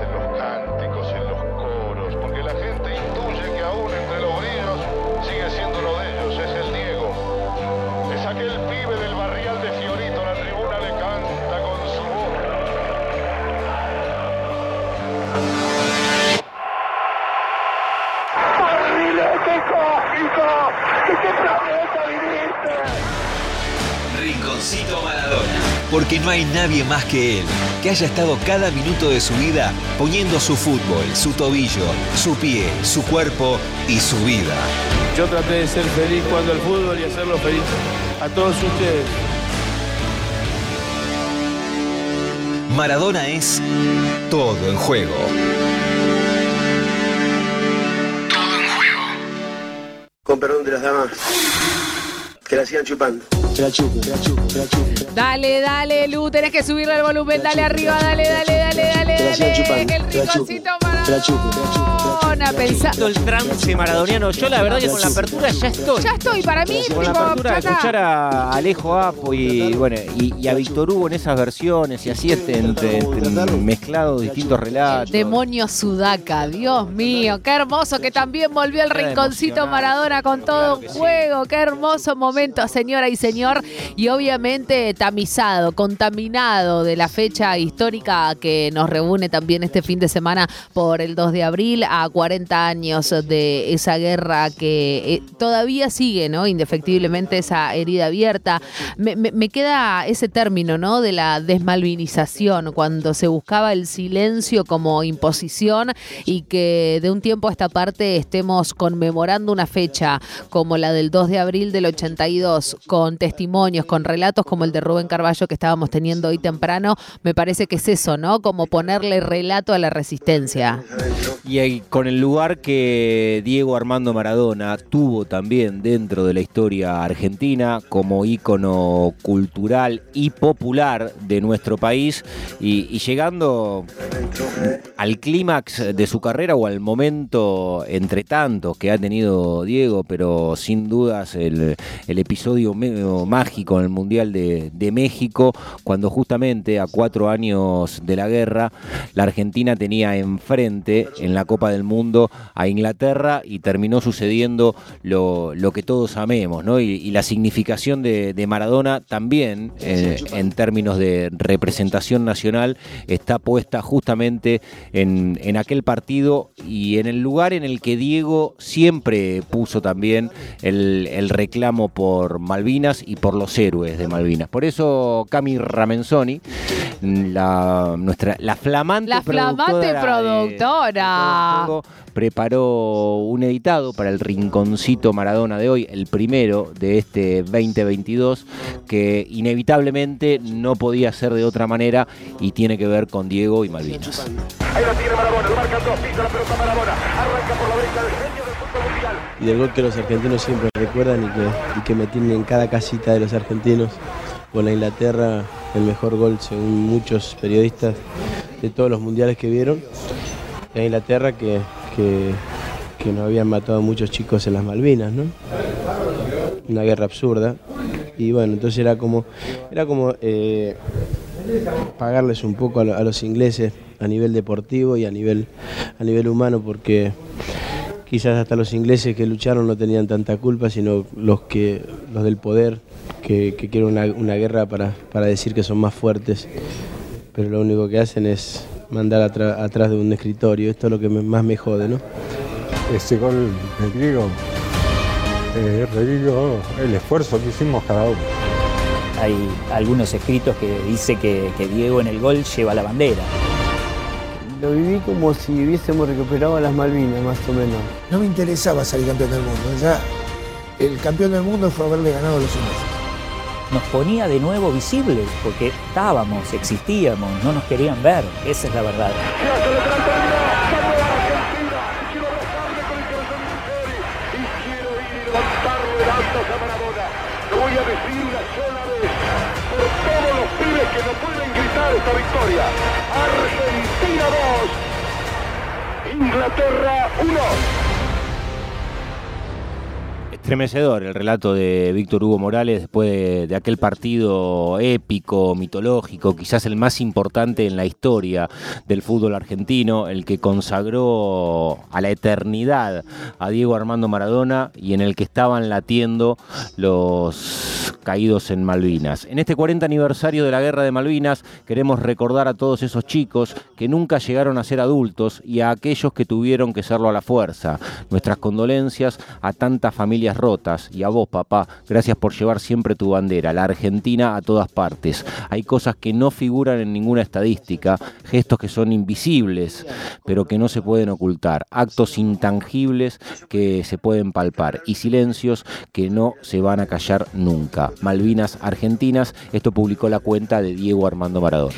en los cánticos, en los coros, porque la gente intuye que aún entre los brillos sigue siendo uno de ellos, es el Diego. Es aquel pibe del barrial de Fiorito, la tribuna le canta con su voz. Rinconcito Maradona. Porque no hay nadie más que él que haya estado cada minuto de su vida poniendo su fútbol, su tobillo, su pie, su cuerpo y su vida. Yo traté de ser feliz cuando el fútbol y hacerlo feliz a todos ustedes. Maradona es todo en juego. Con perdón de las damas, que la sigan chupando. Dale, dale, Lu, tenés que subirle el volumen, dale arriba, dale, dale, dale, dale, dale. El rinconcito Que el trance maradoniano. Yo la verdad que con la apertura ya estoy. Ya estoy, para mí, Con la apertura de escuchar a Alejo Apo y bueno y, y a Víctor Hugo en esas versiones y así este, entre, entre mezclados distintos relatos. Demonio Sudaca, Dios mío, qué hermoso que también volvió el rinconcito. Maradona con todo un juego, qué hermoso momento, señora y señor, y obviamente tamizado, contaminado de la fecha histórica que nos reúne también este fin de semana por el 2 de abril a 40 años de esa guerra que eh, todavía sigue, ¿no? Indefectiblemente esa herida abierta. Me, me- me queda ese término, ¿no? De la desmalvinización, cuando se buscaba el silencio como imposición y que de un tiempo a esta parte estemos conmemorando una fecha como la del 2 de abril del 82, con testimonios, con relatos como el de Rubén Carballo que estábamos teniendo hoy temprano, me parece que es eso, ¿no? Como ponerle relato a la resistencia. Y con el lugar que Diego Armando Maradona tuvo también dentro de la historia argentina como ícono cultural y popular de nuestro país y, llegando al clímax de su carrera o al momento entre tantos que ha tenido Diego, pero sin dudas el, el episodio mágico en el Mundial de México, cuando justamente a cuatro años de la guerra, la Argentina tenía enfrente en la Copa del Mundo a Inglaterra y terminó sucediendo lo, lo que todos amemos, ¿no? Y, y la significación de, de Maradona también, eh, en términos de representación nacional, está puesta justamente en, en aquel partido y en el lugar en el que Diego siempre puso también el, el reclamo por Malvinas y por los héroes de Malvinas. Por eso Cami Ramenzoni, la, nuestra, la flamante La flamante productora. Preparó un editado para el Rinconcito Maradona de hoy, el primero de este 2022, que inevitablemente no podía ser de otra manera y tiene que ver con Diego y Malvinas. Ahí la tiene Maradona, lo marcan dos, pisa la pelota Maradona, arranca por la derecha del genio del fútbol mundial. Y del gol que los argentinos siempre recuerdan y que, y que me tienen en cada casita de los argentinos. Con la Inglaterra, el mejor gol según muchos periodistas de todos los mundiales que vieron. La Inglaterra que, que, que nos habían matado muchos chicos en las Malvinas, ¿no? Una guerra absurda. Y bueno, entonces era como, era como eh, pagarles un poco a los ingleses a nivel deportivo y a nivel, a nivel humano, porque quizás hasta los ingleses que lucharon no tenían tanta culpa, sino los que los del poder que, que quieren una, una guerra para, para decir que son más fuertes, pero lo único que hacen es mandar atra- atrás de un escritorio. Esto es lo que me- más me jode, ¿no? Ese gol del griego, eh, el esfuerzo que hicimos cada uno. Hay algunos escritos que dice que, que Diego en el gol lleva la bandera. Lo viví como si hubiésemos recuperado las Malvinas, más o menos. No me interesaba salir campeón del mundo. Ya el campeón del mundo fue haberle ganado a los ingleses. Nos ponía de nuevo visibles porque estábamos, existíamos, no nos querían ver. Esa es la verdad. Que pueden gritar esta victoria. Argentina 2. Inglaterra 1. Estremecedor el relato de Víctor Hugo Morales después de, de, aquel partido épico, mitológico, quizás el más importante en la historia del fútbol argentino, el que consagró a la eternidad a Diego Armando Maradona y en el que estaban latiendo los caídos en Malvinas. En este 40 aniversario de la Guerra de Malvinas queremos recordar a todos esos chicos que nunca llegaron a ser adultos y a aquellos que tuvieron que serlo a la fuerza. Nuestras condolencias a tantas familias rotas y a vos, papá, gracias por llevar siempre tu bandera, la Argentina a todas partes. Hay cosas que no figuran en ninguna estadística, gestos que son invisibles, pero que no se pueden ocultar, actos intangibles que se pueden palpar y silencios que no se van a callar nunca. Malvinas Argentinas, esto publicó la cuenta de Diego Armando Maradona.